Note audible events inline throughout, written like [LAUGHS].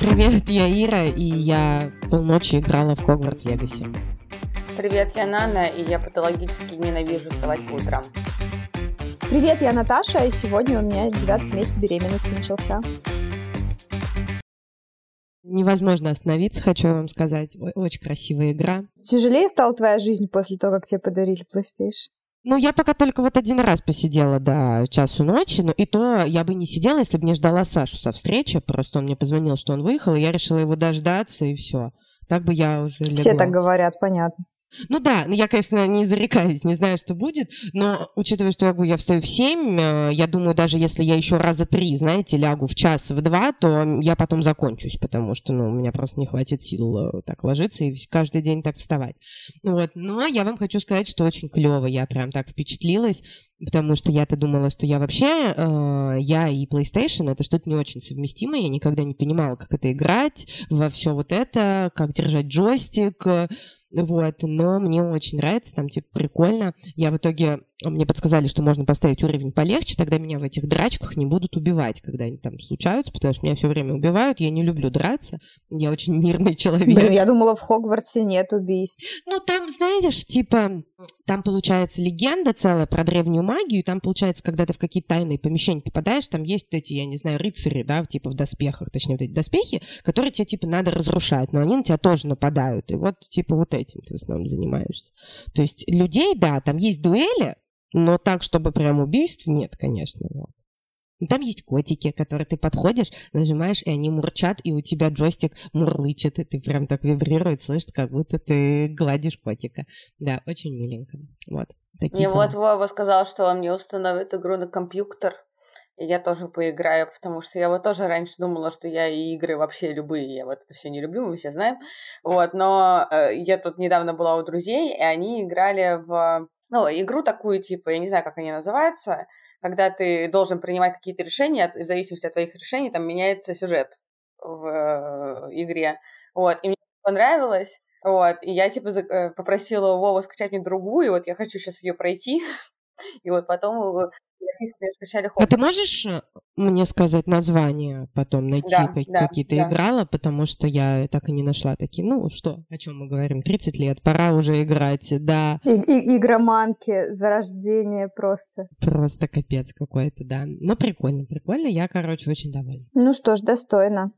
Привет, я Ира, и я полночи играла в Хогвартс Легаси. Привет, я Нана, и я патологически ненавижу вставать по утрам. Привет, я Наташа, и сегодня у меня девятый месяц беременности начался. Невозможно остановиться, хочу вам сказать. Очень красивая игра. Тяжелее стала твоя жизнь после того, как тебе подарили PlayStation? Ну, я пока только вот один раз посидела до часу ночи, но и то я бы не сидела, если бы не ждала Сашу со встречи. Просто он мне позвонил, что он выехал, и я решила его дождаться, и все. Так бы я уже легла. Все так говорят, понятно. Ну да, ну я, конечно, не зарекаюсь, не знаю, что будет, но учитывая, что я, говорю, я встаю в 7, э, я думаю, даже если я еще раза три, знаете, лягу в час, в два, то я потом закончусь, потому что, ну, у меня просто не хватит сил э, так ложиться и каждый день так вставать. Вот, но я вам хочу сказать, что очень клево, я прям так впечатлилась, потому что я-то думала, что я вообще, э, я и PlayStation, это что-то не очень совместимое, я никогда не понимала, как это играть, во все вот это, как держать джойстик, вот, но мне очень нравится, там, типа, прикольно. Я в итоге мне подсказали, что можно поставить уровень полегче, тогда меня в этих драчках не будут убивать, когда они там случаются, потому что меня все время убивают, я не люблю драться, я очень мирный человек. Блин, я думала, в Хогвартсе нет убийств. Ну, там, знаешь, типа, там получается легенда целая про древнюю магию, и там получается, когда ты в какие-то тайные помещения попадаешь, там есть эти, я не знаю, рыцари, да, типа в доспехах, точнее, вот эти доспехи, которые тебе, типа, надо разрушать, но они на тебя тоже нападают, и вот, типа, вот этим ты в основном занимаешься. То есть людей, да, там есть дуэли, но так, чтобы прям убийств, нет, конечно. Вот. Но там есть котики, которые ты подходишь, нажимаешь, и они мурчат, и у тебя джойстик мурлычет, и ты прям так вибрирует, слышишь, как будто ты гладишь котика. Да, очень миленько. Вот. Такие мне вот Вова сказал, что он мне установит игру на компьютер, и я тоже поиграю, потому что я вот тоже раньше думала, что я и игры вообще любые, я вот это все не люблю, мы все знаем. Вот, но э, я тут недавно была у друзей, и они играли в ну, игру такую, типа, я не знаю, как они называются, когда ты должен принимать какие-то решения, в зависимости от твоих решений, там меняется сюжет в э, игре. Вот, и мне понравилось, вот, и я, типа, э, попросила Вову скачать мне другую, вот я хочу сейчас ее пройти, [LAUGHS] [LAUGHS] и вот потом э, скачали А ты можешь э, мне сказать название потом, найти да, как, да, какие-то да. играла, потому что я так и не нашла такие. Ну что, о чем мы говорим? 30 лет, пора уже играть, да. И, и, игроманки, зарождение просто. Просто капец какой-то, да. Но прикольно, прикольно, я, короче, очень довольна. Ну что ж, достойно.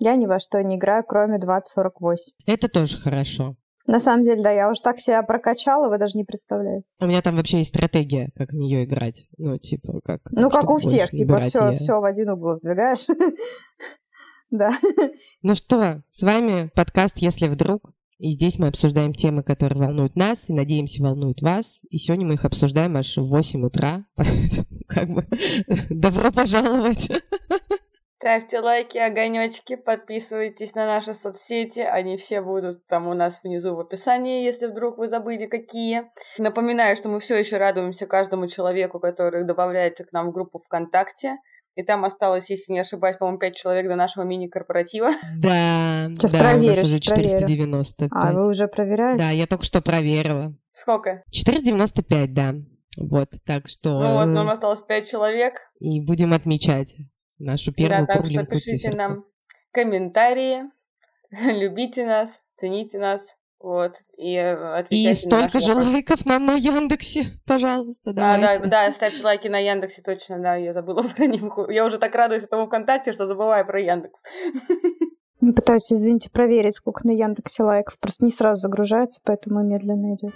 Я ни во что не играю, кроме 2048. Это тоже хорошо. На самом деле, да, я уже так себя прокачала, вы даже не представляете. У меня там вообще есть стратегия, как в нее играть. Ну, типа, как... Ну, как у всех, типа, все, все в один угол сдвигаешь. [LAUGHS] Да. Ну что, с вами подкаст «Если вдруг». И здесь мы обсуждаем темы, которые волнуют нас, и, надеемся, волнуют вас. И сегодня мы их обсуждаем аж в 8 утра. [LAUGHS] Как бы [LAUGHS] добро пожаловать. Ставьте лайки, огонечки, подписывайтесь на наши соцсети. Они все будут там у нас внизу в описании, если вдруг вы забыли какие. Напоминаю, что мы все еще радуемся каждому человеку, который добавляется к нам в группу ВКонтакте. И там осталось, если не ошибаюсь, по-моему, 5 человек до нашего мини-корпоратива. Да. Сейчас да, проверю, уже 495. А, вы уже проверяете? Да, я только что проверила. Сколько? 495, да. Вот, так что... Ну вот, нам осталось 5 человек. И будем отмечать нашу первую Да, так что пишите циферку. нам комментарии, [LAUGHS] любите нас, цените нас, вот, и э, И столько же вопрос. лайков нам на Яндексе, [LAUGHS] пожалуйста, давайте. А, да, да, ставьте лайки на Яндексе, точно, да, я забыла [LAUGHS] про них. Я уже так радуюсь этому ВКонтакте, что забываю про Яндекс. Пытаюсь, извините, проверить, сколько на Яндексе лайков. Просто не сразу загружается, поэтому медленно идет.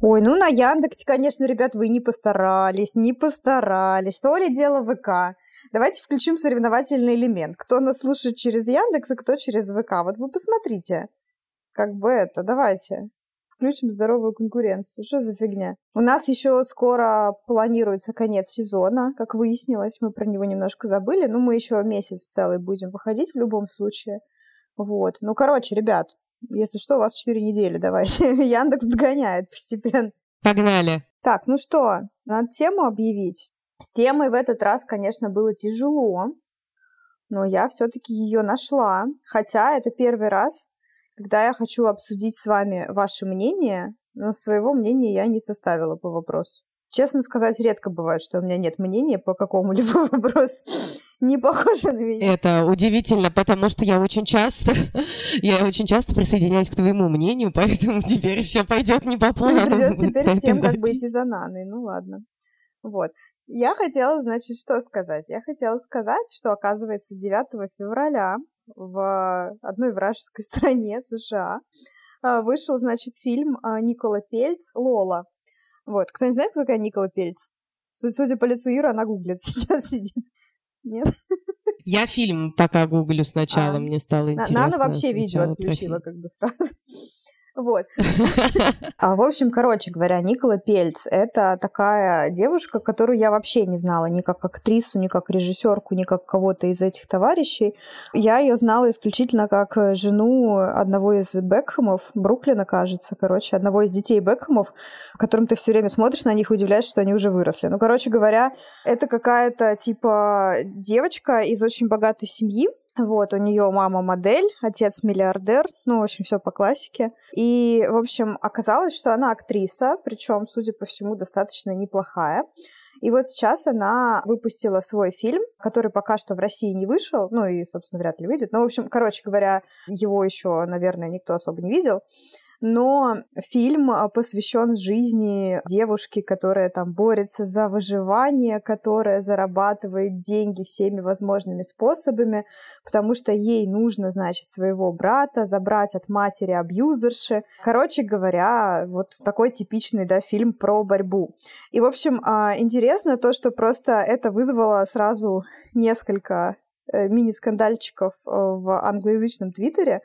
Ой, ну на Яндексе, конечно, ребят, вы не постарались, не постарались. То ли дело ВК. Давайте включим соревновательный элемент. Кто нас слушает через Яндекс, а кто через ВК. Вот вы посмотрите. Как бы это, давайте включим здоровую конкуренцию. Что за фигня? У нас еще скоро планируется конец сезона, как выяснилось. Мы про него немножко забыли, но мы еще месяц целый будем выходить в любом случае. Вот. Ну, короче, ребят, если что, у вас 4 недели, давайте. [LAUGHS] Яндекс догоняет постепенно. Погнали. Так, ну что, надо тему объявить. С темой в этот раз, конечно, было тяжело, но я все-таки ее нашла. Хотя это первый раз, когда я хочу обсудить с вами ваше мнение, но своего мнения я не составила по вопросу. Честно сказать, редко бывает, что у меня нет мнения по какому-либо [LAUGHS] вопросу. не похожа на меня. Это удивительно, потому что я очень часто, [LAUGHS] я очень часто присоединяюсь к твоему мнению, поэтому [LAUGHS] теперь все пойдет не по плану. Придется теперь всем как бы идти за Наной, ну ладно. Вот. Я хотела, значит, что сказать? Я хотела сказать, что, оказывается, 9 февраля в одной вражеской [LAUGHS] стране США а, вышел, значит, фильм а, Никола Пельц «Лола». Вот. Кто не знает, кто такая Никола Пельц? Судя по лицу Ира, она гуглит [LAUGHS] сейчас сидит. Нет? [LAUGHS] Я фильм пока гуглю сначала, а, мне стало интересно. Нана вообще видео отключила как бы сразу. Вот. [LAUGHS] А, в общем, короче говоря, Никола Пельц — это такая девушка, которую я вообще не знала ни как актрису, ни как режиссерку, ни как кого-то из этих товарищей. Я ее знала исключительно как жену одного из Бекхэмов, Бруклина, кажется, короче, одного из детей Бекхэмов, которым ты все время смотришь на них и удивляешься, что они уже выросли. Ну, короче говоря, это какая-то типа девочка из очень богатой семьи, вот, у нее мама модель, отец миллиардер, ну, в общем, все по классике. И, в общем, оказалось, что она актриса, причем, судя по всему, достаточно неплохая. И вот сейчас она выпустила свой фильм, который пока что в России не вышел, ну и, собственно, вряд ли выйдет. Но, в общем, короче говоря, его еще, наверное, никто особо не видел но фильм а, посвящен жизни девушки, которая там борется за выживание, которая зарабатывает деньги всеми возможными способами, потому что ей нужно, значит, своего брата забрать от матери абьюзерши. Короче говоря, вот такой типичный, да, фильм про борьбу. И, в общем, а, интересно то, что просто это вызвало сразу несколько мини-скандальчиков э, в англоязычном твиттере.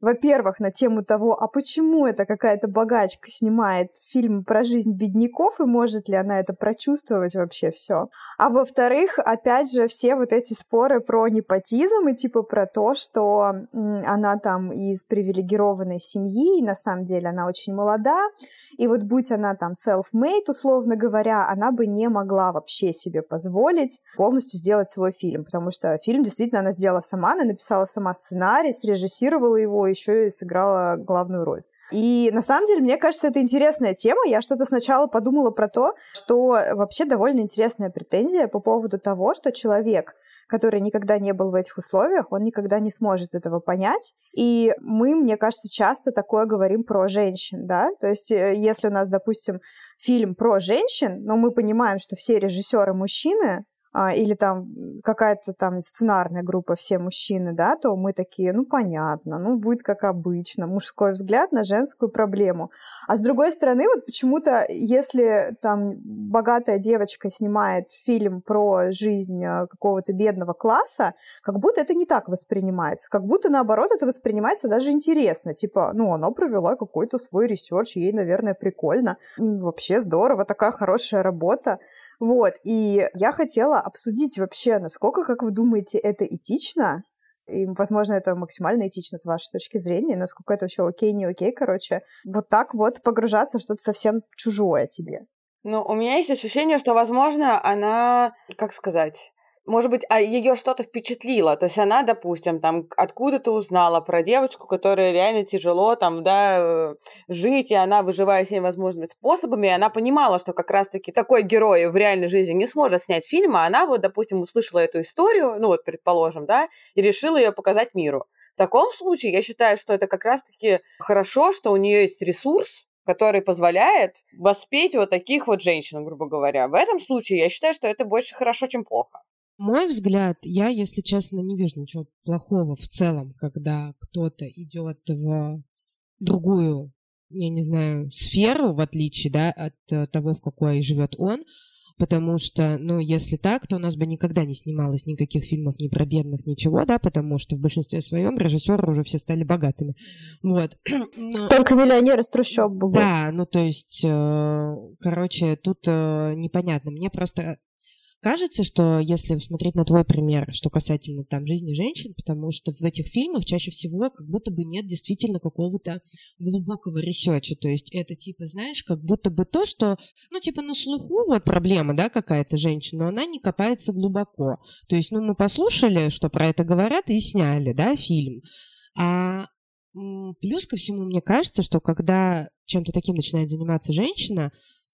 Во-первых, на тему того, а почему это какая-то богачка снимает фильм про жизнь бедняков, и может ли она это прочувствовать вообще все. А во-вторых, опять же, все вот эти споры про непотизм и типа про то, что она там из привилегированной семьи, и на самом деле она очень молода, и вот будь она там self-made, условно говоря, она бы не могла вообще себе позволить полностью сделать свой фильм, потому что фильм действительно она сделала сама, она написала сама сценарий, срежиссировала его, еще и сыграла главную роль. И на самом деле, мне кажется, это интересная тема. Я что-то сначала подумала про то, что вообще довольно интересная претензия по поводу того, что человек, который никогда не был в этих условиях, он никогда не сможет этого понять. И мы, мне кажется, часто такое говорим про женщин, да? То есть э, если у нас, допустим, фильм про женщин, но мы понимаем, что все режиссеры мужчины, или там какая-то там сценарная группа, все мужчины, да, то мы такие, ну, понятно, ну, будет как обычно, мужской взгляд на женскую проблему. А с другой стороны, вот почему-то, если там богатая девочка снимает фильм про жизнь э, какого-то бедного класса, как будто это не так воспринимается, как будто, наоборот, это воспринимается даже интересно, типа, ну, она провела какой-то свой research, ей, наверное, прикольно, вообще здорово, такая хорошая работа. Вот, и я хотела обсудить вообще, насколько, как вы думаете, это этично, и, возможно, это максимально этично с вашей точки зрения, насколько это вообще окей, не окей, короче, вот так вот погружаться в что-то совсем чужое тебе. Ну, у меня есть ощущение, что, возможно, она, как сказать, может быть, а ее что-то впечатлило. То есть она, допустим, там откуда-то узнала про девочку, которая реально тяжело там, да, э, жить, и она выживает всеми возможными способами, и она понимала, что как раз-таки такой герой в реальной жизни не сможет снять фильм, а она вот, допустим, услышала эту историю, ну вот, предположим, да, и решила ее показать миру. В таком случае я считаю, что это как раз-таки хорошо, что у нее есть ресурс, который позволяет воспеть вот таких вот женщин, грубо говоря. В этом случае я считаю, что это больше хорошо, чем плохо. Мой взгляд, я, если честно, не вижу ничего плохого в целом, когда кто-то идет в другую, я не знаю, сферу, в отличие да, от э, того, в какой живет он, потому что, ну, если так, то у нас бы никогда не снималось никаких фильмов ни про бедных, ничего, да, потому что в большинстве своем режиссеры уже все стали богатыми. Вот. [CLEARS THROAT] Но... Только миллионеры с трущоб был. Да, ну, то есть, э, короче, тут э, непонятно. Мне просто Кажется, что если смотреть на твой пример, что касательно там жизни женщин, потому что в этих фильмах чаще всего как будто бы нет действительно какого-то глубокого research а. То есть это типа, знаешь, как будто бы то, что, ну, типа на слуху вот проблема, да, какая-то женщина, но она не копается глубоко. То есть, ну, мы послушали, что про это говорят, и сняли, да, фильм. А плюс ко всему, мне кажется, что когда чем-то таким начинает заниматься женщина,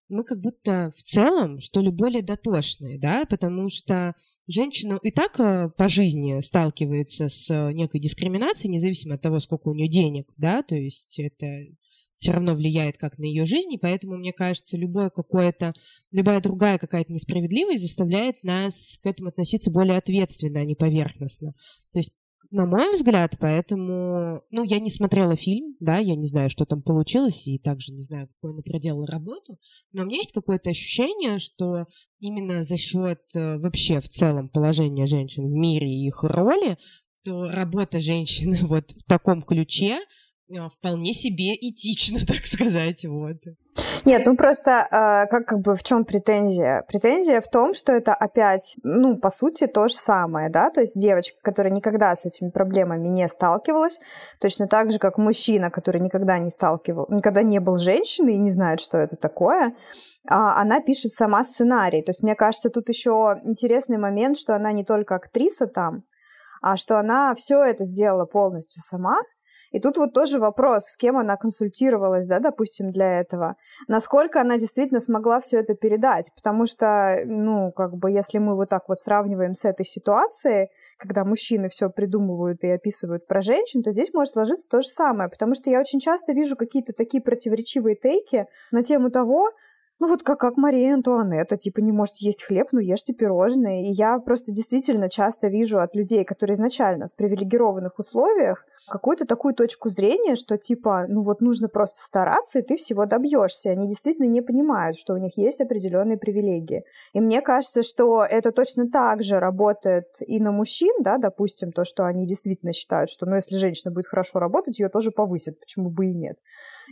мы как будто в целом, что ли, более дотошные, да, потому что женщина и так э, по жизни сталкивается с некой дискриминацией, независимо от того, сколько у нее денег, да, то есть это все равно влияет как на ее жизнь, и поэтому, мне кажется, любое какое-то, любая другая какая-то несправедливость заставляет нас к этому относиться более ответственно, а не поверхностно. То есть на мой взгляд, поэтому... Ну, я не смотрела фильм, да, я не знаю, что там получилось, и также не знаю, какую она проделала работу, но у меня есть какое-то ощущение, что именно за счет э, вообще в целом положения женщин в мире и их роли, то работа женщины [LAUGHS] вот в таком ключе вполне себе этично, [LAUGHS] так сказать, вот. Нет, ну просто э, как, как бы в чем претензия? Претензия в том, что это опять, ну, по сути, то же самое, да, то есть девочка, которая никогда с этими проблемами не сталкивалась, точно так же, как мужчина, который никогда не сталкивал, никогда не был женщиной и не знает, что это такое, а, она пишет сама сценарий. То есть мне кажется, тут еще интересный момент, что она не только актриса там, а что она все это сделала полностью сама, и тут вот тоже вопрос, с кем она консультировалась, да, допустим, для этого. Насколько она действительно смогла все это передать. Потому что, ну, как бы, если мы вот так вот сравниваем с этой ситуацией, когда мужчины все придумывают и описывают про женщин, то здесь может сложиться то же самое. Потому что я очень часто вижу какие-то такие противоречивые тейки на тему того, ну вот как, как Мария Антуанетта, типа не можете есть хлеб, ну ешьте пирожные. И я просто действительно часто вижу от людей, которые изначально в привилегированных условиях, какую-то такую точку зрения, что типа, ну вот нужно просто стараться, и ты всего добьешься. Они действительно не понимают, что у них есть определенные привилегии. И мне кажется, что это точно так же работает и на мужчин, да, допустим, то, что они действительно считают, что ну если женщина будет хорошо работать, ее тоже повысят, почему бы и нет.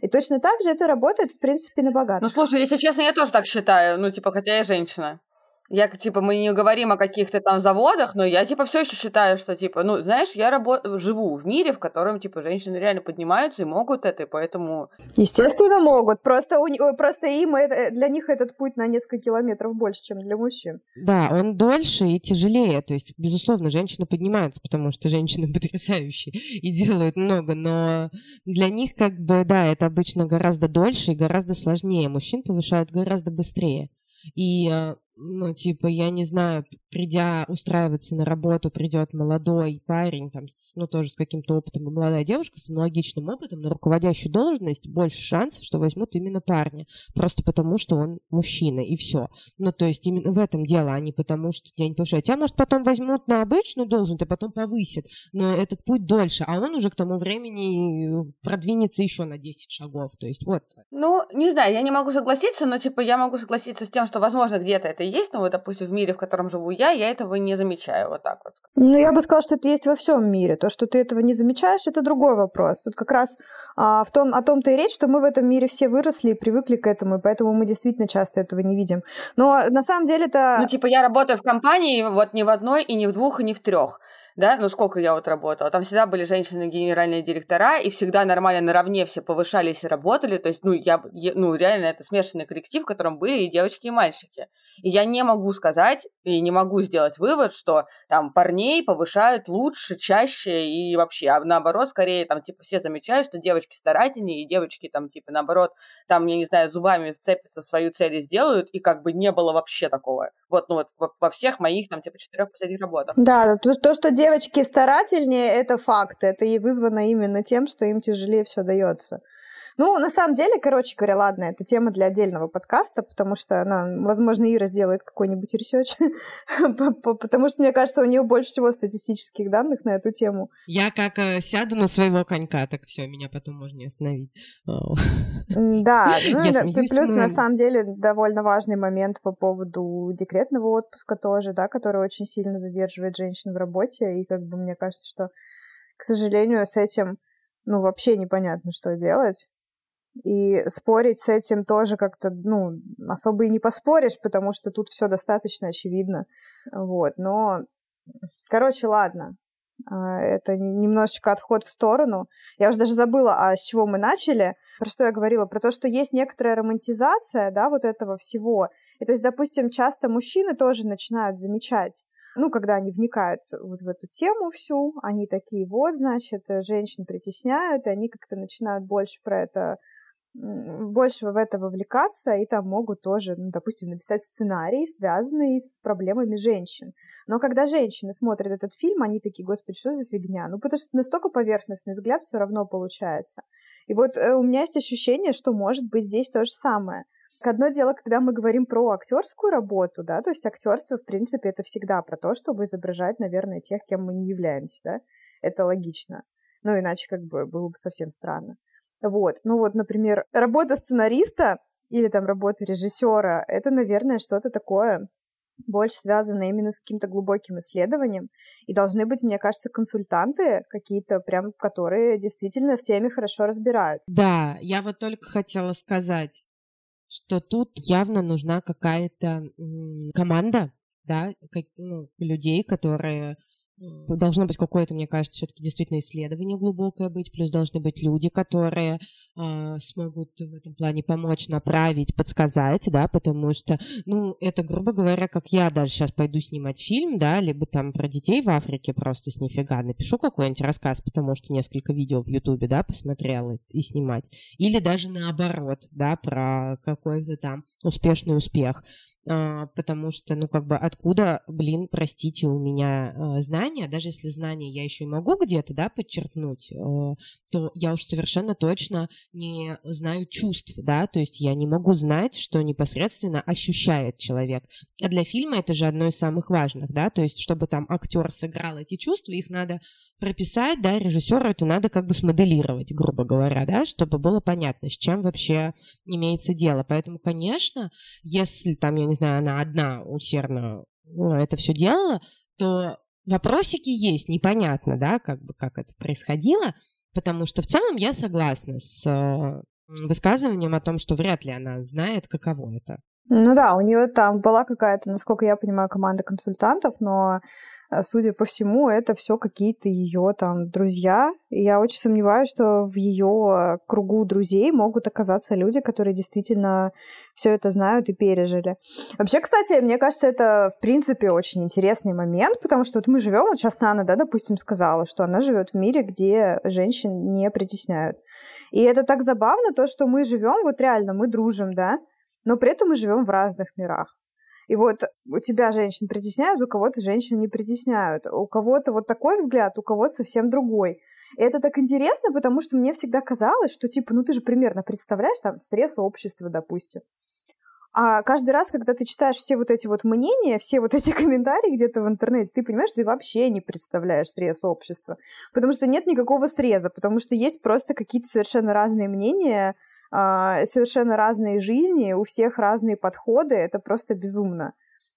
И точно так же это работает, в принципе, на богатых. Ну, слушай, если честно, я тоже так считаю. Ну, типа, хотя я женщина. Я, типа, мы не говорим о каких-то там заводах, но я, типа, все еще считаю, что, типа, ну, знаешь, я работаю, живу в мире, в котором, типа, женщины реально поднимаются и могут это, и поэтому... Естественно, могут. Просто, у, просто им, это, для них этот путь на несколько километров больше, чем для мужчин. Да, он дольше и тяжелее. То есть, безусловно, женщины поднимаются, потому что женщины [LAUGHS] потрясающие и делают много, но для них, как бы, да, это обычно гораздо дольше и гораздо сложнее. Мужчин повышают гораздо быстрее. И а, ну, типа, я не знаю, придя устраиваться на работу, придет молодой парень, там, ну, тоже с каким-то опытом, и молодая девушка с аналогичным опытом на руководящую должность, больше шансов, что возьмут именно парня, просто потому, что он мужчина, и все. Ну, то есть именно в этом дело, а не потому, что тебя не повышают. Тебя, может, потом возьмут на обычную должность, а потом повысят, но этот путь дольше, а он уже к тому времени продвинется еще на 10 шагов, то есть вот. Ну, не знаю, я не могу согласиться, но, типа, я могу согласиться с тем, что, возможно, где-то это есть, но вот, допустим, в мире, в котором живу я, я этого не замечаю, вот так вот. Ну, я бы сказала, что это есть во всем мире. То, что ты этого не замечаешь, это другой вопрос. Тут как раз а, в том, о том-то и речь, что мы в этом мире все выросли и привыкли к этому, и поэтому мы действительно часто этого не видим. Но на самом деле это... Ну, типа, я работаю в компании вот не в одной, и не в двух, и не в трех да, ну сколько я вот работала, там всегда были женщины-генеральные директора, и всегда нормально наравне все повышались и работали, то есть, ну, я, ну, реально это смешанный коллектив, в котором были и девочки, и мальчики. И я не могу сказать, и не могу сделать вывод, что там парней повышают лучше, чаще и вообще, а наоборот, скорее, там, типа, все замечают, что девочки старательнее, и девочки там, типа, наоборот, там, я не знаю, зубами вцепятся, свою цель и сделают, и как бы не было вообще такого. Вот, ну, вот во всех моих, там, типа, четырех последних работах. Да, то, то что девочки старательнее, это факт. Это и вызвано именно тем, что им тяжелее все дается. Ну, на самом деле, короче говоря, ладно, это тема для отдельного подкаста, потому что она, возможно, Ира сделает какой-нибудь research, [LAUGHS] потому что, мне кажется, у нее больше всего статистических данных на эту тему. Я как э, сяду на своего конька, так все, меня потом можно не остановить. Да, [LAUGHS] ну, плюс, на самом деле, довольно важный момент по поводу декретного отпуска тоже, да, который очень сильно задерживает женщин в работе, и как бы мне кажется, что, к сожалению, с этим ну, вообще непонятно, что делать. И спорить с этим тоже как-то, ну, особо и не поспоришь, потому что тут все достаточно очевидно. Вот, но, короче, ладно. А, это немножечко отход в сторону. Я уже даже забыла, а с чего мы начали. Про что я говорила? Про то, что есть некоторая романтизация, да, вот этого всего. И то есть, допустим, часто мужчины тоже начинают замечать, ну, когда они вникают вот в эту тему всю, они такие, вот, значит, женщин притесняют, и они как-то начинают больше про это больше в это вовлекаться, и там могут тоже, ну, допустим, написать сценарий, связанный с проблемами женщин. Но когда женщины смотрят этот фильм, они такие, господи, что за фигня? Ну, потому что настолько поверхностный взгляд все равно получается. И вот э, у меня есть ощущение, что может быть здесь то же самое. Одно дело, когда мы говорим про актерскую работу, да, то есть актерство, в принципе, это всегда про то, чтобы изображать, наверное, тех, кем мы не являемся, да, это логично. Ну, иначе как бы было бы совсем странно. Вот. Ну вот, например, работа сценариста или там работа режиссера, это, наверное, что-то такое больше связано именно с каким-то глубоким исследованием. И должны быть, мне кажется, консультанты какие-то, прям, которые действительно в теме хорошо разбираются. Да, я вот только хотела сказать, что тут явно нужна какая-то команда, да, как, ну, людей, которые Должно быть какое-то, мне кажется, все-таки действительно исследование глубокое быть, плюс должны быть люди, которые э, смогут в этом плане помочь, направить, подсказать, да, потому что, ну, это, грубо говоря, как я даже сейчас пойду снимать фильм, да, либо там про детей в Африке просто с нифига напишу какой-нибудь рассказ, потому что несколько видео в Ютубе, да, посмотрела и снимать, или даже наоборот, да, про какой-то там успешный успех. А, потому что, ну, как бы, откуда, блин, простите, у меня а, знания, даже если знания я еще и могу где-то, да, подчеркнуть, а, то я уж совершенно точно не знаю чувств, да, то есть я не могу знать, что непосредственно ощущает человек. А для фильма это же одно из самых важных, да, то есть чтобы там актер сыграл эти чувства, их надо прописать, да, режиссеру это надо как бы смоделировать, грубо говоря, да, чтобы было понятно, с чем вообще имеется дело. Поэтому, конечно, если там, я не знаю, она одна усердно ну, это все делала, то вопросики есть, непонятно, да, как бы как это происходило, потому что в целом я согласна с э, высказыванием о том, что вряд ли она знает, каково это. Ну да, у нее там была какая-то, насколько я понимаю, команда консультантов, но Э, судя по всему, это все какие-то ее там друзья. И я очень сомневаюсь, что в ее кругу друзей могут оказаться люди, которые действительно все это знают и пережили. Вообще, кстати, мне кажется, это в принципе очень интересный момент, потому что вот мы живем, вот сейчас Нана, да, допустим, сказала, что она живет в мире, где женщин не притесняют. И это так забавно, то, что мы живем, вот реально, мы дружим, да, но при этом мы живем в разных мирах. И вот у тебя женщин притесняют, у кого-то женщин не притесняют. У кого-то вот такой взгляд, у кого-то совсем другой. И это так интересно, потому что мне всегда казалось, что типа, ну ты же примерно представляешь там срез общества, допустим. А каждый раз, когда ты читаешь все вот эти вот мнения, все вот эти [LAUGHS] комментарии где-то в интернете, ты понимаешь, что ты вообще не представляешь срез общества. Потому что нет никакого среза, потому что есть просто какие-то совершенно разные мнения, совершенно разные жизни, у всех разные подходы, это просто безумно.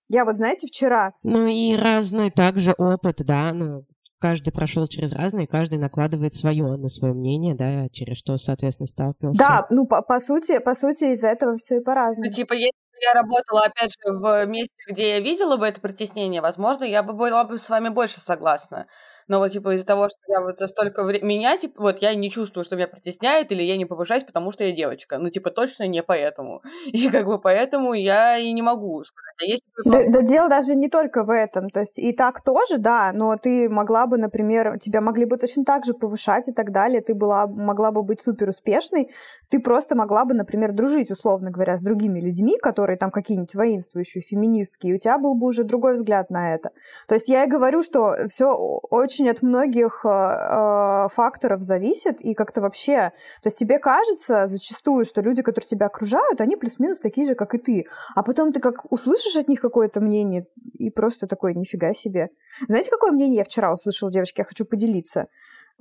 Я вот, знаете, вчера... Ну и разный также опыт, да, ну, каждый прошел через разные, каждый накладывает свое на свое мнение, да, через что, соответственно, сталкивался. Да, ну, по, по сути, по сути, из-за этого все и по-разному. Ну, типа, если бы я работала, опять же, в месте, где я видела бы это притеснение, возможно, я бы была бы с вами больше согласна но вот, типа, из-за того, что я вот столько времени... Меня, типа, вот я не чувствую, что меня притесняют, или я не повышаюсь, потому что я девочка. Ну, типа, точно не поэтому. [LAUGHS] И как бы поэтому я и не могу сказать. А если да, да дело даже не только в этом. То есть и так тоже, да, но ты могла бы, например, тебя могли бы точно так же повышать и так далее, ты была, могла бы быть супер успешной, ты просто могла бы, например, дружить, условно говоря, с другими людьми, которые там какие-нибудь воинствующие феминистки, и у тебя был бы уже другой взгляд на это. То есть я и говорю, что все очень очень от многих э, факторов зависит, и как-то вообще... То есть тебе кажется зачастую, что люди, которые тебя окружают, они плюс-минус такие же, как и ты. А потом ты как услышишь от них какое-то мнение, и просто такой, нифига себе. Знаете, какое мнение я вчера услышала, девочки? Я хочу поделиться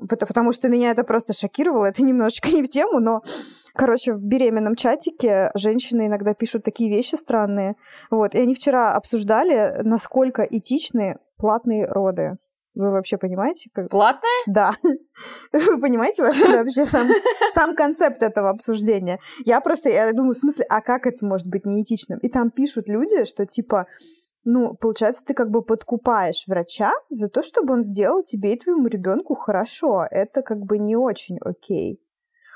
потому что меня это просто шокировало. Это немножечко не в тему, но, короче, в беременном чатике женщины иногда пишут такие вещи странные. Вот, и они вчера обсуждали, насколько этичны платные роды. Вы вообще понимаете? Как... Платное? Да. [LAUGHS] Вы понимаете вообще сам, сам концепт этого обсуждения? Я просто, я думаю, в смысле, а как это может быть неэтичным? И там пишут люди, что типа, ну, получается, ты как бы подкупаешь врача за то, чтобы он сделал тебе и твоему ребенку хорошо. Это как бы не очень окей.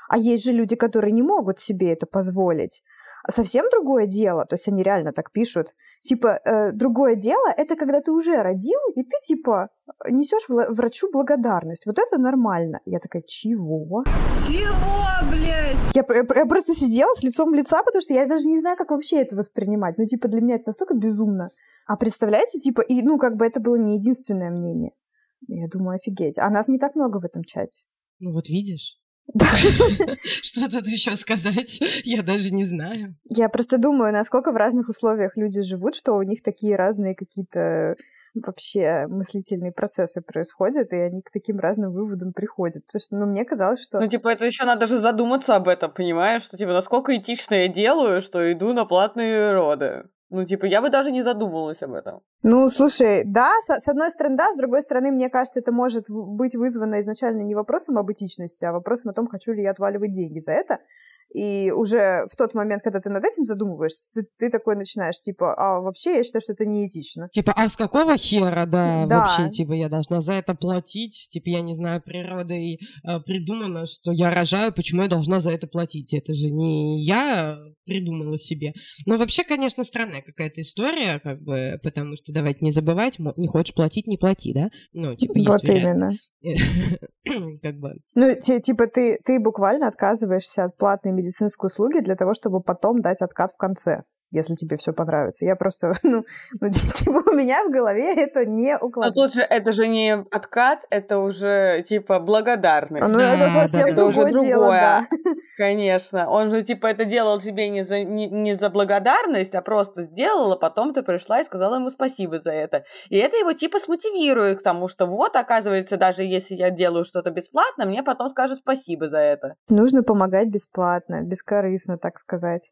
А есть же люди, которые не могут себе это позволить. Совсем другое дело, то есть они реально так пишут, типа, э, другое дело, это когда ты уже родил, и ты, типа, несешь врачу благодарность. Вот это нормально. Я такая, чего? Чего, блядь? Я, я, я просто сидела с лицом лица, потому что я даже не знаю, как вообще это воспринимать. Ну, типа, для меня это настолько безумно. А представляете, типа, и, ну, как бы это было не единственное мнение. Я думаю, офигеть. А нас не так много в этом чате. Ну, вот видишь. [LAUGHS] Что тут еще сказать? Я даже не знаю. Я просто думаю, насколько в разных условиях люди живут, что у них такие разные какие-то вообще мыслительные процессы происходят, и они к таким разным выводам приходят. Потому что, ну, мне казалось, что... Ну, типа, это еще надо же задуматься об этом, понимаешь? Что, типа, насколько этично я делаю, что иду на платные роды. Ну, типа, я бы даже не задумывалась об этом. Ну, слушай, да, с, с одной стороны, да, с другой стороны, мне кажется, это может быть вызвано изначально не вопросом об этичности, а вопросом о том, хочу ли я отваливать деньги за это. И уже в тот момент, когда ты над этим задумываешься, ты, ты такой начинаешь, типа, а вообще я считаю, что это неэтично. Типа, а с какого хера, да, да. вообще, типа, я должна за это платить? Типа, я не знаю, природой э, придумано, что я рожаю, почему я должна за это платить? Это же не я придумала себе. Но вообще, конечно, странная какая-то история, как бы, потому что давайте не забывать, не хочешь платить, не плати, да? Ну, типа, Вот именно. [LAUGHS] как бы. Ну, типа, ты, ты буквально отказываешься от платной медицинской услуги для того, чтобы потом дать откат в конце если тебе все понравится. Я просто, [LAUGHS] ну, ну типа, у меня в голове это не укладывается. Но тут же это же не откат, это уже типа благодарность. Ну, это совсем это другое уже другое. Дело, да. [LAUGHS] Конечно. Он же типа это делал тебе не за, не, не за благодарность, а просто сделал, а потом ты пришла и сказала ему спасибо за это. И это его типа смотивирует к тому, что вот, оказывается, даже если я делаю что-то бесплатно, мне потом скажут спасибо за это. Нужно помогать бесплатно, бескорыстно, так сказать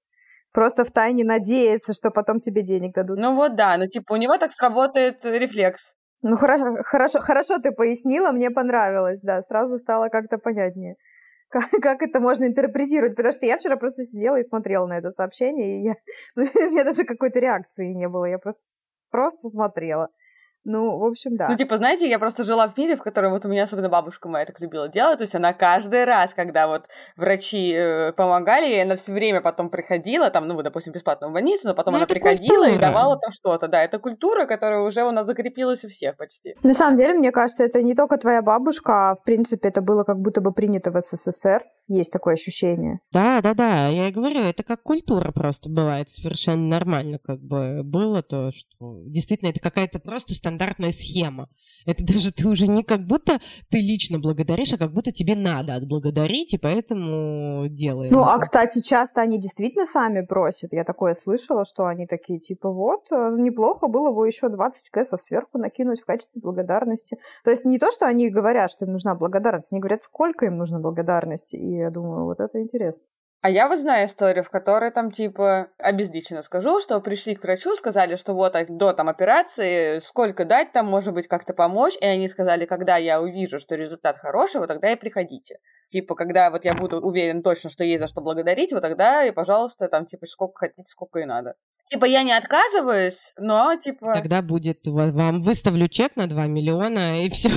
просто в тайне надеяться, что потом тебе денег дадут. Ну вот да, ну типа у него так сработает рефлекс. Ну хорошо, хорошо, хорошо ты пояснила, мне понравилось, да, сразу стало как-то понятнее, как, как это можно интерпретировать, потому что я вчера просто сидела и смотрела на это сообщение, и я, [LAUGHS] ну, у меня даже какой-то реакции не было, я просто, просто смотрела. Ну, в общем, да. Ну, типа, знаете, я просто жила в мире, в котором вот у меня особенно бабушка моя так любила делать. То есть она каждый раз, когда вот врачи э, помогали, и она все время потом приходила, там, ну, допустим, бесплатно в больницу, но потом ну, она приходила культура. и давала там что-то. Да, это культура, которая уже у нас закрепилась у всех почти. На самом деле, мне кажется, это не только твоя бабушка, а, в принципе, это было как будто бы принято в СССР. Есть такое ощущение. Да, да, да. Я и говорю, это как культура просто бывает. Совершенно нормально как бы было то, что действительно это какая-то просто стандартная схема. Это даже ты уже не как будто ты лично благодаришь, а как будто тебе надо отблагодарить, и поэтому делаем. Ну, а, кстати, часто они действительно сами просят. Я такое слышала, что они такие, типа, вот, э, неплохо было бы еще 20 кэсов сверху накинуть в качестве благодарности. То есть не то, что они говорят, что им нужна благодарность, они говорят, сколько им нужно благодарности. И я думаю, вот это интересно. А я вот знаю историю, в которой там, типа, обезличенно скажу, что пришли к врачу, сказали, что вот до там операции, сколько дать там, может быть, как-то помочь, и они сказали, когда я увижу, что результат хороший, вот тогда и приходите. Типа, когда вот я буду уверен точно, что есть за что благодарить, вот тогда и, пожалуйста, там, типа, сколько хотите, сколько и надо. Типа, я не отказываюсь, но, типа... Тогда будет, вам выставлю чек на 2 миллиона, и все.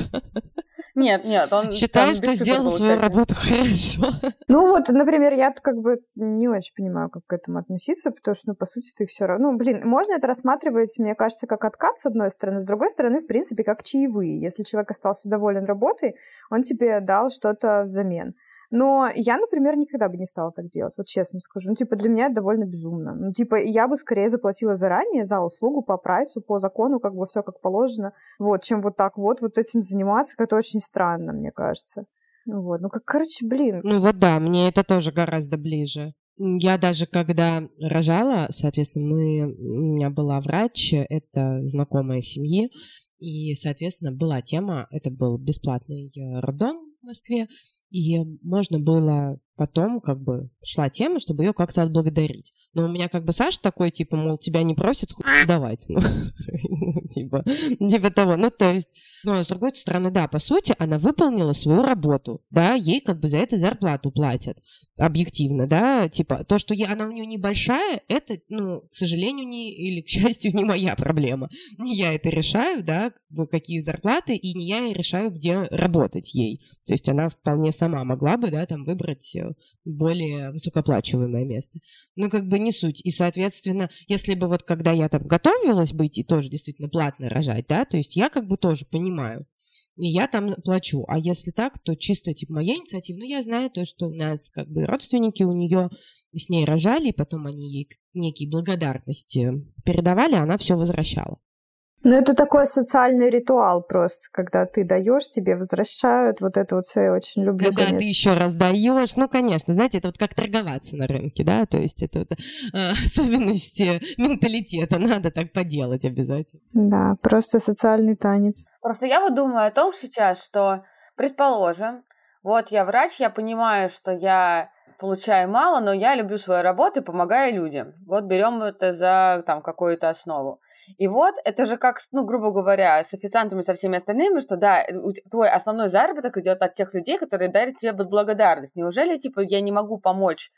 Нет, нет, он считает, что сделал свою работу хорошо. [LAUGHS] Ну вот, например, я как бы не очень понимаю, как к этому относиться, потому что, ну, по сути, ты все равно... Ну, блин, можно это рассматривать, мне кажется, как откат, с одной стороны, с другой стороны, в принципе, как чаевые. Если человек остался доволен работой, он тебе дал что-то взамен. Но я, например, никогда бы не стала так делать, вот честно скажу. Ну, типа, для меня это довольно безумно. Ну, типа, я бы скорее заплатила заранее за услугу по прайсу, по закону, как бы все как положено, вот, чем вот так вот, вот этим заниматься, это очень странно, мне кажется. Ну вот, ну как, короче, блин. Ну вот да, мне это тоже гораздо ближе. Я даже когда рожала, соответственно, мы, у меня была врач, это знакомая семьи, и, соответственно, была тема, это был бесплатный э, роддом в Москве, и можно было потом, как бы, шла тема, чтобы ее как-то отблагодарить. Но у меня как бы Саша такой, типа, мол, тебя не просят, давать. [LAUGHS] Ну, типа, типа того. Ну, то есть, ну, а с другой стороны, да, по сути, она выполнила свою работу, да, ей как бы за это зарплату платят, объективно, да, типа, то, что я, она у нее небольшая, это, ну, к сожалению, не, или к счастью, не моя проблема. Не я это решаю, да, какие зарплаты, и не я решаю, где работать ей. То есть она вполне сама могла бы, да, там выбрать более высокооплачиваемое место. Ну, как бы не суть. И, соответственно, если бы вот когда я там готовилась быть и тоже действительно платно рожать, да, то есть я как бы тоже понимаю, и я там плачу. А если так, то чисто типа моя инициатива. Ну, я знаю то, что у нас как бы родственники у нее с ней рожали, и потом они ей некие благодарности передавали, а она все возвращала. Ну, это такой социальный ритуал просто, когда ты даешь, тебе возвращают. Вот это вот все я очень люблю, Когда конечно. ты еще раз даешь, ну, конечно, знаете, это вот как торговаться на рынке, да, то есть это, это э, [LAUGHS] особенности менталитета, надо так поделать обязательно. Да, просто социальный танец. Просто я вот думаю о том сейчас, что, предположим, вот я врач, я понимаю, что я получаю мало, но я люблю свою работу и помогаю людям. Вот берем это за там какую-то основу. И вот это же как, ну, грубо говоря, с официантами, со всеми остальными, что да, твой основной заработок идет от тех людей, которые дарят тебе благодарность. Неужели, типа, я не могу помочь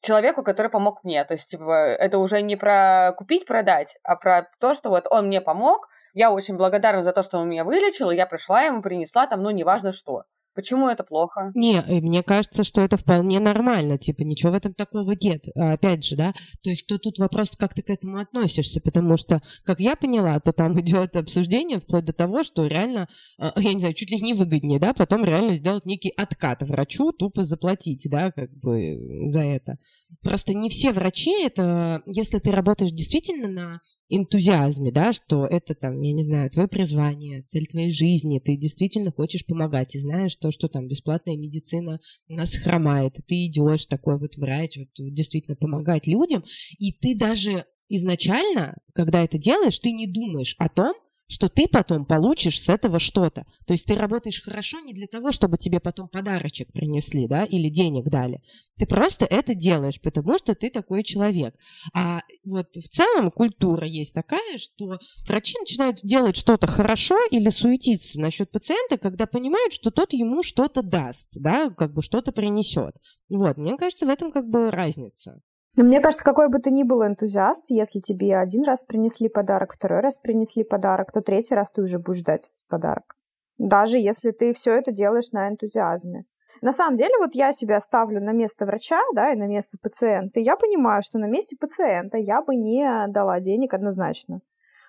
человеку, который помог мне? То есть, типа, это уже не про купить, продать, а про то, что вот он мне помог, я очень благодарна за то, что он меня вылечил, и я пришла ему, принесла там, ну, неважно что. Почему это плохо? Не, э, мне кажется, что это вполне нормально, типа ничего в этом такого нет. А, опять же, да, то есть то тут вопрос, как ты к этому относишься, потому что, как я поняла, то там [LAUGHS] идет обсуждение вплоть до того, что реально, а, [LAUGHS] я не знаю, чуть ли не выгоднее, да, потом реально сделать некий откат врачу, тупо заплатить, да, как бы за это. Просто не все врачи это, если ты работаешь действительно на энтузиазме, да, что это там, я не знаю, твое призвание, цель твоей жизни, ты действительно хочешь помогать и знаешь, что, что там бесплатная медицина у нас хромает, и ты идешь такой вот врач, вот действительно помогать людям, и ты даже изначально, когда это делаешь, ты не думаешь о том, что ты потом получишь с этого что-то. То есть ты работаешь хорошо не для того, чтобы тебе потом подарочек принесли, да, или денег дали. Ты просто это делаешь, потому что ты такой человек. А вот в целом культура есть такая, что врачи начинают делать что-то хорошо или суетиться насчет пациента, когда понимают, что тот ему что-то даст, да, как бы что-то принесет. Вот, мне кажется, в этом как бы разница. Но мне кажется, какой бы ты ни был энтузиаст, если тебе один раз принесли подарок, второй раз принесли подарок, то третий раз ты уже будешь ждать этот подарок. Даже если ты все это делаешь на энтузиазме. На самом деле, вот я себя ставлю на место врача, да, и на место пациента, и я понимаю, что на месте пациента я бы не дала денег однозначно.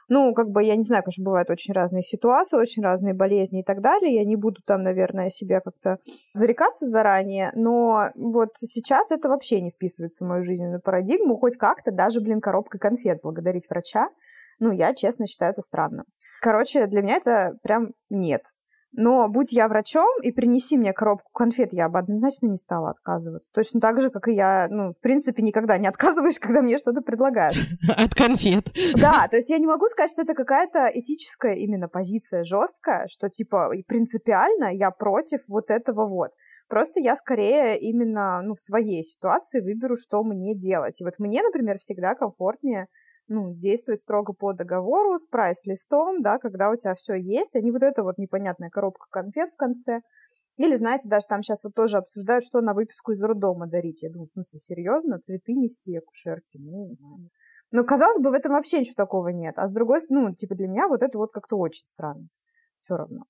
Ну, как бы, я не знаю, конечно, бывают очень разные ситуации, очень разные болезни и так далее. Я не буду там, наверное, себя как-то зарекаться заранее, но вот сейчас это вообще не вписывается в мою жизненную парадигму. Хоть как-то даже, блин, коробкой конфет благодарить врача. Ну, я честно считаю это странно. Короче, для меня это прям нет. Но будь я врачом и принеси мне коробку конфет, я бы однозначно не стала отказываться. Точно так же, как и я, ну, в принципе, никогда не отказываюсь, [LAUGHS] когда мне что-то предлагают. [LAUGHS] От конфет. Да, [LAUGHS] то есть я не могу сказать, что это какая-то этическая именно позиция жесткая, что типа принципиально я против вот этого вот. Просто я скорее именно ну, в своей ситуации выберу, что мне делать. И вот мне, например, всегда комфортнее ну, действовать строго по договору с прайс-листом, да, когда у тебя все есть, а не вот эта вот непонятная коробка конфет в конце. Или, знаете, даже там сейчас вот тоже обсуждают, что на выписку из роддома дарить. Я думаю, в смысле, серьезно? Цветы нести акушерки? Ну, ну, казалось бы, в этом вообще ничего такого нет. А с другой стороны, ну, типа для меня вот это вот как-то очень странно. Все равно.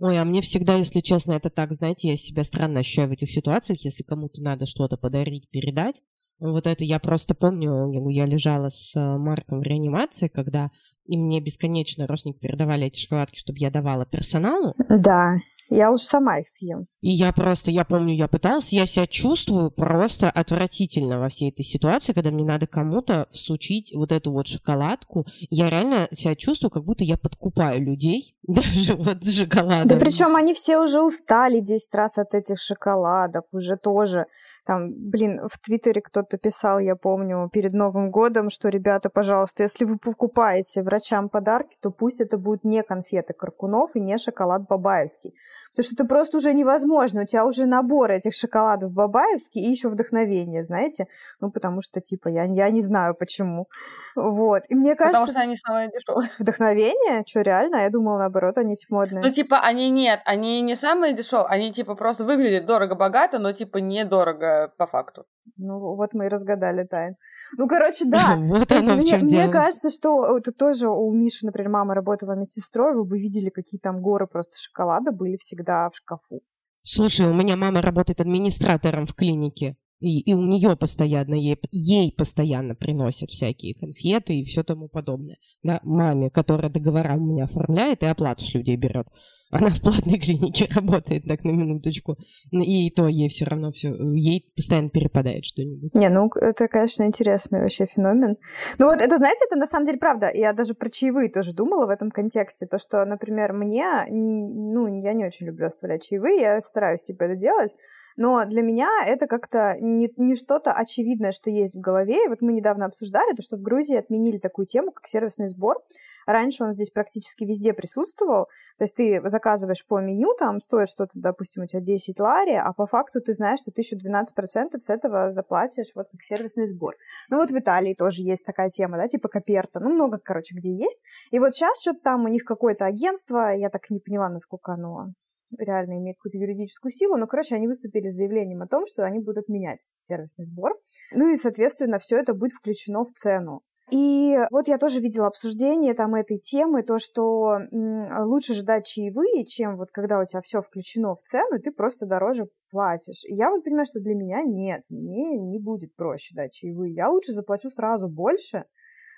Ой, а мне всегда, если честно, это так, знаете, я себя странно ощущаю в этих ситуациях, если кому-то надо что-то подарить, передать, вот это я просто помню, я лежала с э, Марком в реанимации, когда и мне бесконечно родственники передавали эти шоколадки, чтобы я давала персоналу. Да. Я лучше сама их съем. И я просто, я помню, я пыталась, я себя чувствую просто отвратительно во всей этой ситуации, когда мне надо кому-то всучить вот эту вот шоколадку. Я реально себя чувствую, как будто я подкупаю людей, [LAUGHS] даже вот с шоколадом. Да причем они все уже устали 10 раз от этих шоколадок, уже тоже. Там, блин, в Твиттере кто-то писал, я помню, перед Новым годом, что, ребята, пожалуйста, если вы покупаете врачам подарки, то пусть это будут не конфеты Каркунов и не шоколад Бабаевский. Потому что это просто уже невозможно. У тебя уже набор этих шоколадов Бабаевский и еще вдохновение, знаете? Ну, потому что, типа, я, я не знаю почему. Вот. И мне кажется... Потому что они самые дешевые. [LAUGHS] Вдохновение? Что, реально? Я думала, наоборот, они типа модные. Ну, типа, они нет, они не самые дешевые, они, типа, просто выглядят дорого-богато, но, типа, недорого по факту. Ну, вот мы и разгадали тайн. Ну, короче, [LAUGHS] да. Вот оно мне, мне кажется, что это тоже у Миши, например, мама работала медсестрой, вы бы видели, какие там горы просто шоколада были всегда в шкафу. Слушай, у меня мама работает администратором в клинике. И, и у нее постоянно, ей, ей постоянно приносят всякие конфеты и все тому подобное. Да, маме, которая договора у меня оформляет и оплату с людей берет. Она в платной клинике [LAUGHS] работает, так на минуточку. И то ей все равно все, ей постоянно перепадает что-нибудь. Не, ну это, конечно, интересный вообще феномен. Ну вот это, знаете, это на самом деле правда. Я даже про чаевые тоже думала в этом контексте. То, что, например, мне, ну, я не очень люблю оставлять чаевые, я стараюсь, типа, это делать. Но для меня это как-то не, не что-то очевидное, что есть в голове. И вот мы недавно обсуждали то, что в Грузии отменили такую тему, как сервисный сбор. Раньше он здесь практически везде присутствовал. То есть ты заказываешь по меню, там стоит что-то, допустим, у тебя 10 лари, а по факту ты знаешь, что ты еще 12% с этого заплатишь вот как сервисный сбор. Ну вот в Италии тоже есть такая тема, да, типа Коперта. Ну много, короче, где есть. И вот сейчас что-то там у них какое-то агентство, я так не поняла, насколько оно реально имеет какую-то юридическую силу, но, короче, они выступили с заявлением о том, что они будут отменять этот сервисный сбор. Ну и, соответственно, все это будет включено в цену. И вот я тоже видела обсуждение там этой темы, то, что лучше ждать чаевые, чем вот когда у тебя все включено в цену, и ты просто дороже платишь. И я вот понимаю, что для меня нет, мне не будет проще дать чаевые. Я лучше заплачу сразу больше,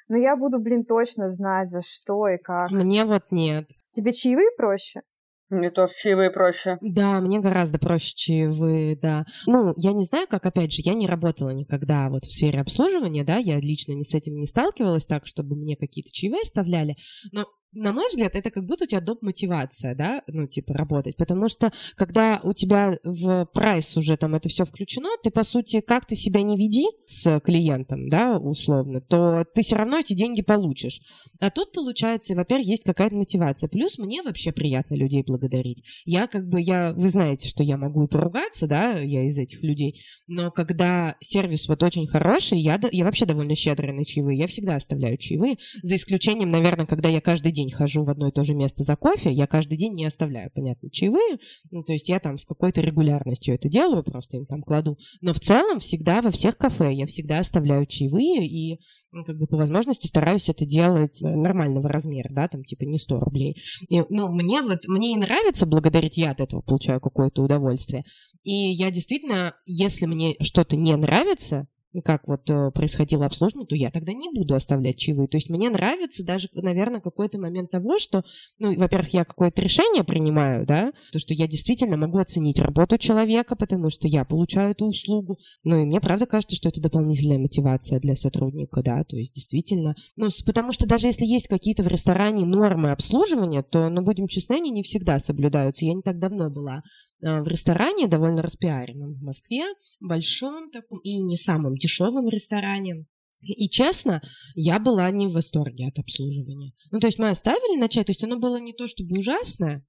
но я буду, блин, точно знать, за что и как. Мне вот нет. Тебе чаевые проще? Мне тоже чаевые проще. Да, мне гораздо проще чаевые, да. Ну, я не знаю, как, опять же, я не работала никогда вот в сфере обслуживания, да, я лично не с этим не сталкивалась так, чтобы мне какие-то чаевые оставляли, но на мой взгляд, это как будто у тебя доп. мотивация, да, ну, типа, работать. Потому что, когда у тебя в прайс уже там это все включено, ты, по сути, как ты себя не веди с клиентом, да, условно, то ты все равно эти деньги получишь. А тут, получается, во-первых, есть какая-то мотивация. Плюс мне вообще приятно людей благодарить. Я как бы, я, вы знаете, что я могу и поругаться, да, я из этих людей, но когда сервис вот очень хороший, я, я вообще довольно щедрая на чаевые, я всегда оставляю чаевые, за исключением, наверное, когда я каждый день хожу в одно и то же место за кофе, я каждый день не оставляю, понятно, чаевые, ну, то есть я там с какой-то регулярностью это делаю, просто им там кладу, но в целом всегда во всех кафе я всегда оставляю чаевые и ну, как бы по возможности стараюсь это делать э, нормального размера, да, там типа не 100 рублей. И, ну, мне вот, мне и нравится благодарить, я от этого получаю какое-то удовольствие. И я действительно, если мне что-то не нравится, как вот э, происходило обслуживание, то я тогда не буду оставлять чаевые. То есть мне нравится даже, наверное, какой-то момент того, что, ну, во-первых, я какое-то решение принимаю, да, то, что я действительно могу оценить работу человека, потому что я получаю эту услугу. Ну, и мне правда кажется, что это дополнительная мотивация для сотрудника, да, то есть действительно. Ну, потому что даже если есть какие-то в ресторане нормы обслуживания, то, ну, будем честны, они не всегда соблюдаются. Я не так давно была в ресторане, довольно распиаренном в Москве, большом таком и не самом дешевом ресторане. И честно, я была не в восторге от обслуживания. Ну, то есть мы оставили на чай, то есть оно было не то чтобы ужасное,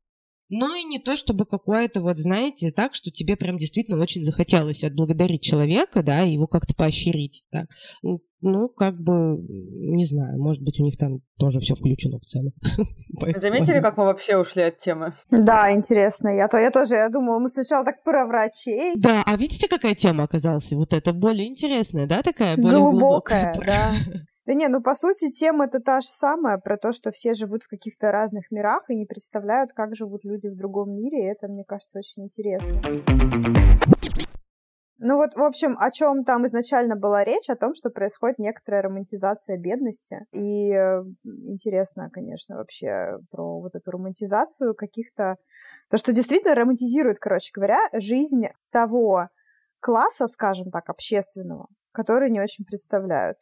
но и не то чтобы какое-то, вот знаете, так, что тебе прям действительно очень захотелось отблагодарить человека, да, и его как-то поощрить. Так. Ну, как бы, не знаю, может быть, у них там тоже все включено в цену. [LAUGHS] Заметили, как мы вообще ушли от темы? Да, интересно. Я, то, я тоже, я думала, мы сначала так про врачей. Да, а видите, какая тема оказалась? Вот это более интересная, да, такая? Более глубокая, глубокая. да. [LAUGHS] Да не, ну по сути тема это та же самая, про то, что все живут в каких-то разных мирах и не представляют, как живут люди в другом мире, и это, мне кажется, очень интересно. Ну вот, в общем, о чем там изначально была речь, о том, что происходит некоторая романтизация бедности. И э, интересно, конечно, вообще про вот эту романтизацию каких-то... То, что действительно романтизирует, короче говоря, жизнь того класса, скажем так, общественного, который не очень представляют.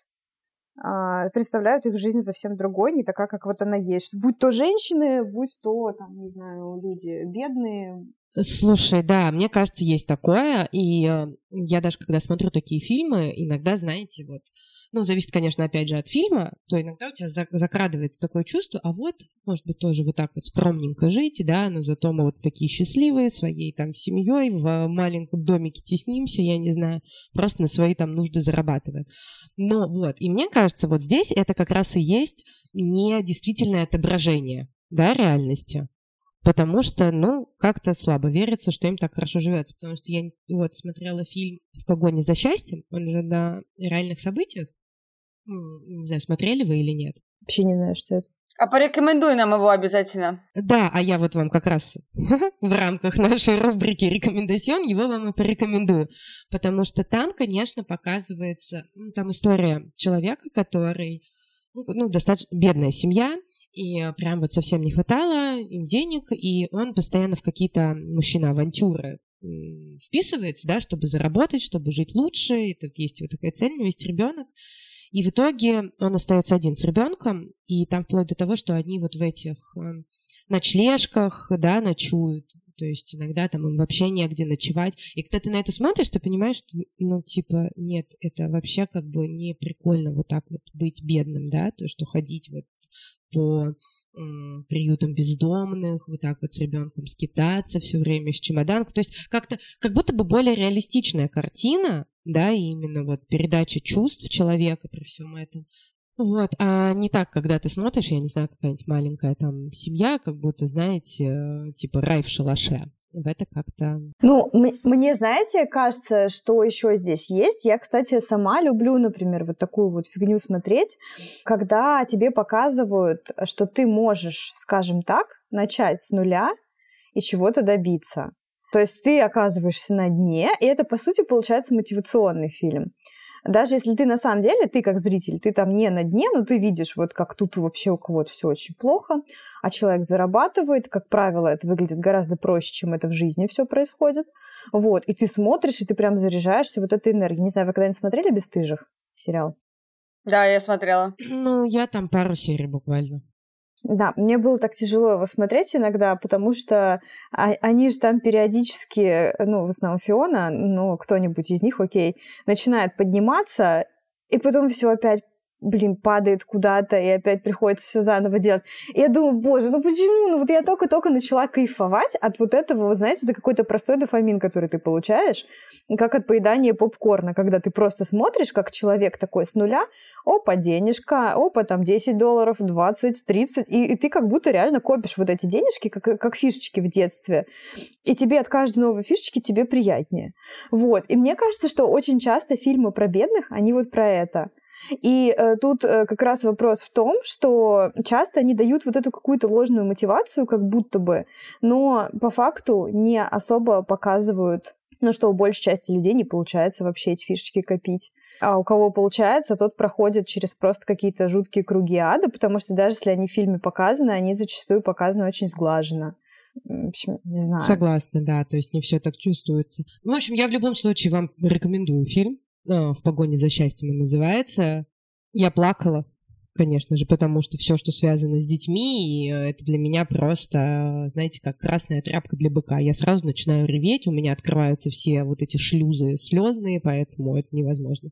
А, представляют их жизнь совсем другой, не такая, как вот она есть. Будь то женщины, будь то, там, не знаю, люди бедные, Слушай, да, мне кажется, есть такое, и э, я даже когда смотрю такие фильмы, иногда, знаете, вот, ну, зависит, конечно, опять же от фильма, то иногда у тебя закрадывается такое чувство, а вот, может быть, тоже вот так вот скромненько жить, да, но зато мы вот такие счастливые, своей там семьей, в маленьком домике теснимся, я не знаю, просто на свои там нужды зарабатываем. Но вот, и мне кажется, вот здесь это как раз и есть не действительное отображение, да, реальности потому что, ну, как-то слабо верится, что им так хорошо живется. Потому что я вот смотрела фильм «В погоне за счастьем», он же на реальных событиях. Не знаю, смотрели вы или нет. Вообще не знаю, что это. А порекомендуй нам его обязательно. Да, а я вот вам как раз [LAUGHS] в рамках нашей рубрики «Рекомендацион» его вам и порекомендую. Потому что там, конечно, показывается... Ну, там история человека, который... Ну, ну, достаточно бедная семья, и прям вот совсем не хватало им денег, и он постоянно в какие-то мужчина-авантюры вписывается, да, чтобы заработать, чтобы жить лучше, это есть вот такая цель, у него есть ребенок, и в итоге он остается один с ребенком, и там вплоть до того, что они вот в этих э, ночлежках, да, ночуют. То есть иногда там им вообще негде ночевать. И когда ты на это смотришь, ты понимаешь, что, ну, типа, нет, это вообще как бы не прикольно вот так вот быть бедным, да, то, что ходить вот по приютам бездомных, вот так вот с ребенком скитаться все время с чемоданом. То есть как-то, как будто бы более реалистичная картина, да, и именно вот передача чувств человека при всем этом. Вот, а не так, когда ты смотришь, я не знаю, какая-нибудь маленькая там семья, как будто, знаете, э, типа рай в шалаше в это как-то... Ну, мне, знаете, кажется, что еще здесь есть. Я, кстати, сама люблю, например, вот такую вот фигню смотреть, когда тебе показывают, что ты можешь, скажем так, начать с нуля и чего-то добиться. То есть ты оказываешься на дне, и это, по сути, получается мотивационный фильм даже если ты на самом деле, ты как зритель, ты там не на дне, но ты видишь, вот как тут вообще у кого-то все очень плохо, а человек зарабатывает, как правило, это выглядит гораздо проще, чем это в жизни все происходит. Вот, и ты смотришь, и ты прям заряжаешься вот этой энергией. Не знаю, вы когда-нибудь смотрели «Бестыжих» сериал? Да, я смотрела. Ну, я там пару серий буквально. Да, мне было так тяжело его смотреть иногда, потому что они же там периодически, ну, в основном Фиона, ну, кто-нибудь из них, окей, начинает подниматься, и потом все опять блин, падает куда-то, и опять приходится все заново делать. И я думаю, боже, ну почему? Ну вот я только-только начала кайфовать от вот этого, вот знаете, это какой-то простой дофамин, который ты получаешь, как от поедания попкорна, когда ты просто смотришь, как человек такой с нуля, опа, денежка, опа, там 10 долларов, 20, 30, и, и ты как будто реально копишь вот эти денежки, как, как фишечки в детстве. И тебе от каждой новой фишечки тебе приятнее. Вот. И мне кажется, что очень часто фильмы про бедных, они вот про это – и э, тут э, как раз вопрос в том, что часто они дают вот эту какую-то ложную мотивацию, как будто бы, но по факту не особо показывают, ну что у большей части людей не получается вообще эти фишечки копить. А у кого получается, тот проходит через просто какие-то жуткие круги ада, потому что даже если они в фильме показаны, они зачастую показаны очень сглаженно. В общем, не знаю. Согласна, да, то есть не все так чувствуется. Ну, в общем, я в любом случае вам рекомендую фильм. А, в погоне за счастьем он называется. Я плакала, конечно же, потому что все, что связано с детьми, э, это для меня просто, знаете, как красная тряпка для быка. Я сразу начинаю реветь, у меня открываются все вот эти шлюзы слезные, поэтому это невозможно.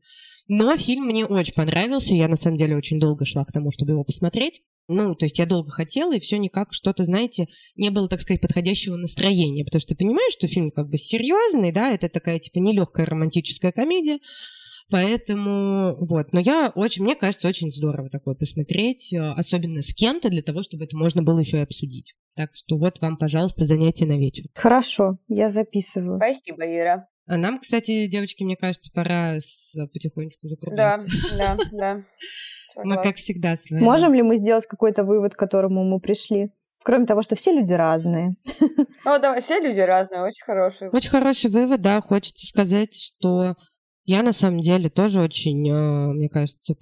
Но фильм мне очень понравился, я на самом деле очень долго шла к тому, чтобы его посмотреть. Ну, то есть я долго хотела, и все никак что-то, знаете, не было, так сказать, подходящего настроения, потому что ты понимаешь, что фильм как бы серьезный, да, это такая, типа, нелегкая романтическая комедия, Поэтому вот, но я очень, мне кажется, очень здорово такое посмотреть, э, особенно с кем-то, для того, чтобы это можно было еще и обсудить. Так что вот вам, пожалуйста, занятие на вечер. Хорошо, я записываю. Спасибо, Ира. А нам, кстати, девочки, мне кажется, пора потихонечку закругляться. Да, да, [LAUGHS] да. Мы, как всегда, с вами. Можем ли мы сделать какой-то вывод, к которому мы пришли? Кроме того, что все люди разные. Ну, да, все люди разные, очень хороший. Очень хороший вывод, да. Хочется сказать, что я на самом деле тоже очень, э, мне кажется,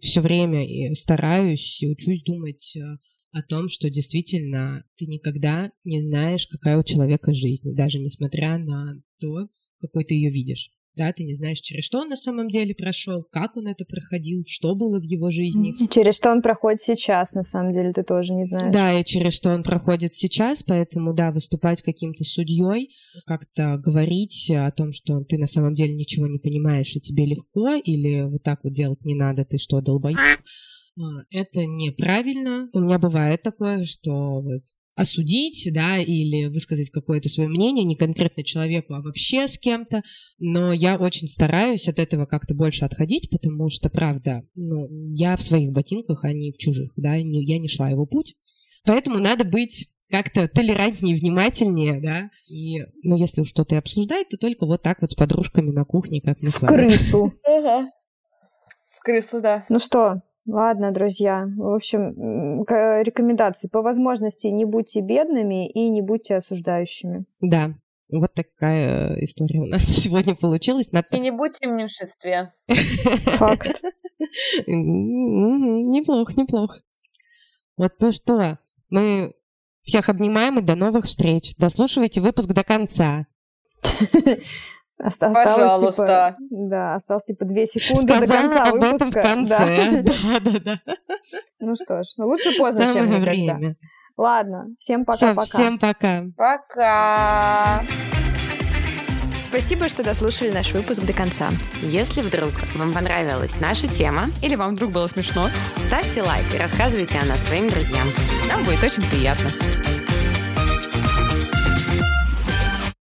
все время стараюсь и учусь думать э, о том, что действительно ты никогда не знаешь, какая у человека жизнь, даже несмотря на то, какой ты ее видишь да, ты не знаешь, через что он на самом деле прошел, как он это проходил, что было в его жизни. Через что он проходит сейчас, на самом деле, ты тоже не знаешь. Да, и через что он проходит сейчас, поэтому, да, выступать каким-то судьей, как-то говорить о том, что ты на самом деле ничего не понимаешь, и тебе легко, или вот так вот делать не надо, ты что, долбоеб? А, это неправильно. У меня бывает такое, что вот осудить, да, или высказать какое-то свое мнение, не конкретно человеку, а вообще с кем-то, но я очень стараюсь от этого как-то больше отходить, потому что, правда, ну, я в своих ботинках, а не в чужих, да, не, я не шла его путь, поэтому надо быть как-то толерантнее, внимательнее, да, и, ну, если уж что-то и обсуждать, то только вот так вот с подружками на кухне, как мы с вами. В крысу. Ага. В крысу, да. Ну что, Ладно, друзья. В общем, рекомендации. По возможности не будьте бедными и не будьте осуждающими. Да, вот такая история у нас [LAUGHS] сегодня получилась. И не будьте в меньшинстве. [LAUGHS] Факт. Неплохо, неплохо. Вот ну что, мы всех обнимаем и до новых встреч. Дослушивайте выпуск до конца. [LAUGHS] Осталось, типа, Пожалуйста. Типа, да, осталось типа две секунды Сказала до конца об выпуска. Этом в конце. [LAUGHS] Да, да, да. Ну что ж, ну лучше поздно, Самое чем никогда. Время. Ладно, всем пока-пока. Всем пока. Пока. Спасибо, что дослушали наш выпуск до конца. Если вдруг вам понравилась наша тема, или вам вдруг было смешно, ставьте лайк и рассказывайте о нас своим друзьям. Нам будет очень приятно.